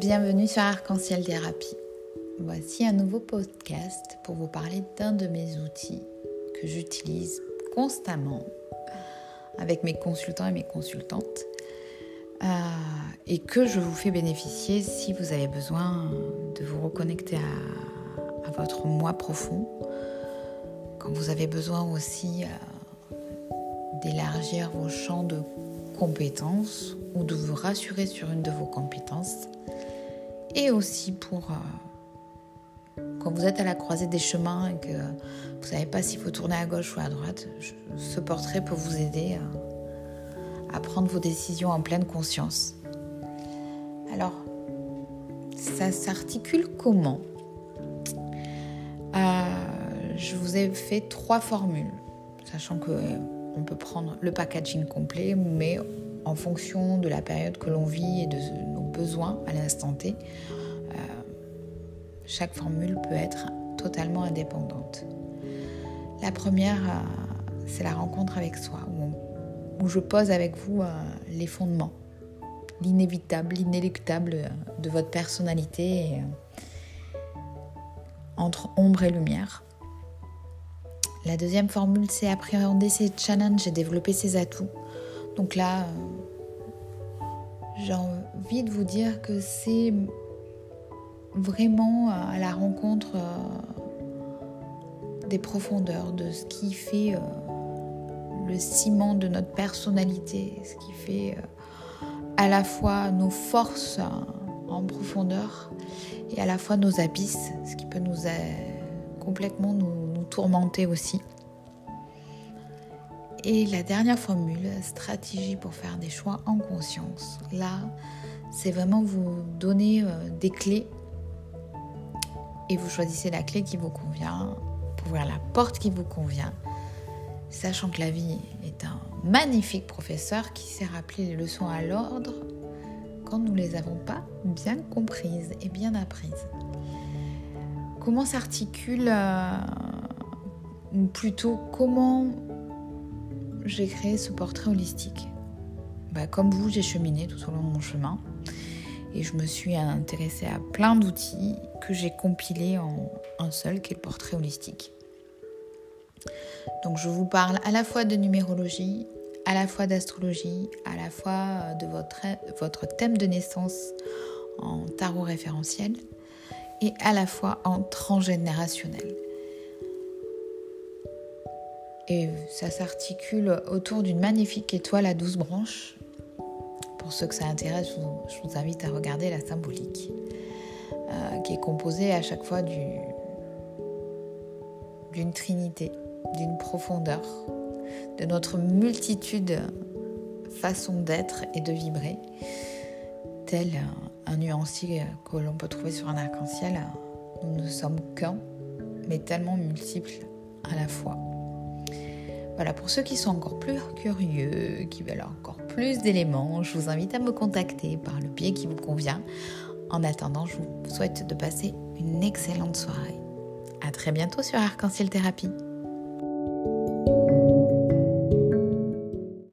bienvenue sur Arc-en-Ciel Thérapie. Voici un nouveau podcast pour vous parler d'un de mes outils que j'utilise constamment avec mes consultants et mes consultantes euh, et que je vous fais bénéficier si vous avez besoin de vous reconnecter à, votre moi profond, quand vous avez besoin aussi euh, d'élargir vos champs de compétences ou de vous rassurer sur une de vos compétences et aussi pour euh, quand vous êtes à la croisée des chemins et que vous ne savez pas s'il faut tourner à gauche ou à droite, ce portrait peut vous aider à, prendre vos décisions en pleine conscience. Alors, ça s'articule comment? Euh, Je vous ai fait trois formules, sachant que on peut prendre le packaging complet, mais en fonction de la période que l'on vit et de nos besoins à l'instant T, euh, chaque formule peut être totalement indépendante. La première, euh, c'est la rencontre avec soi, où, je pose avec vous euh, les fondements, l'inévitable, l'inéluctable de votre personnalité entre ombre et lumière. La deuxième formule, c'est appréhender ses challenges et développer ses atouts. Donc là, euh, j'ai envie de vous dire que c'est vraiment à la rencontre euh, des profondeurs, de ce qui fait euh, le ciment de notre personnalité, ce qui fait à la fois nos forces en profondeur et à la fois nos abysses, ce qui peut nous complètement nous tourmenter aussi. Et la dernière formule, stratégie pour faire des choix en conscience. Là, c'est vraiment vous donner euh, des clés et vous choisissez la clé qui vous convient pour ouvrir la porte qui vous convient, sachant que la vie est un magnifique professeur qui sait rappeler les leçons à l'ordre quand nous ne les avons pas bien comprises et bien apprises. Comment s'articule euh, ou plutôt comment j'ai créé ce portrait holistique. Bah, comme vous, j'ai cheminé tout au long de mon chemin et je me suis intéressée à plein d'outils que j'ai compilés en un seul, qui est le portrait holistique. Donc je vous parle à la fois de numérologie, à la fois d'astrologie, à la fois de votre, votre thème de naissance en tarot référentiel et à la fois en transgénérationnel. Et ça s'articule autour d'une magnifique étoile à 12 branches. Pour ceux que ça intéresse, je vous, invite à regarder la symbolique, euh, qui est composée à chaque fois d'une trinité, d'une profondeur, de notre multitude façon d'être et de vibrer, tel un nuancier que l'on peut trouver sur un arc-en-ciel. Nous ne sommes qu'un, mais tellement multiples à la fois. Voilà, pour ceux qui sont encore plus curieux, qui veulent encore plus d'éléments, je vous invite à me contacter par le biais qui vous convient. En attendant, je vous souhaite de passer une excellente soirée. À très bientôt sur Arc-en-Ciel Thérapie.